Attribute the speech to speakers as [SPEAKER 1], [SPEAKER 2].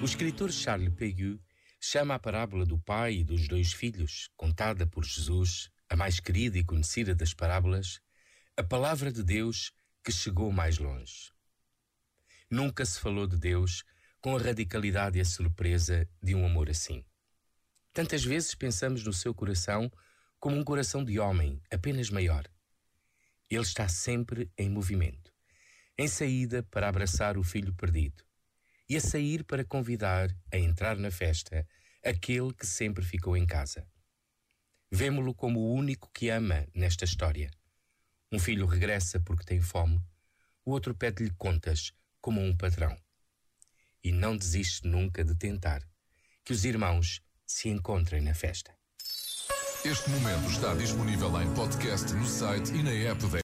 [SPEAKER 1] O escritor Charles Peguy chama a parábola do pai e dos dois filhos, contada por Jesus, a mais querida e conhecida das parábolas, a palavra de Deus que chegou mais longe. Nunca se falou de Deus com a radicalidade e a surpresa de um amor assim. Tantas vezes pensamos no seu coração como um coração de homem, apenas maior. Ele está sempre em movimento, em saída para abraçar o filho perdido e a sair para convidar a entrar na festa aquele que sempre ficou em casa. Vemo-lo como o único que ama nesta história. Um filho regressa porque tem fome, o outro pede-lhe contas como um patrão. E não desiste nunca de tentar que os irmãos se encontrem na festa.
[SPEAKER 2] Este momento está disponível em podcast no site e na app da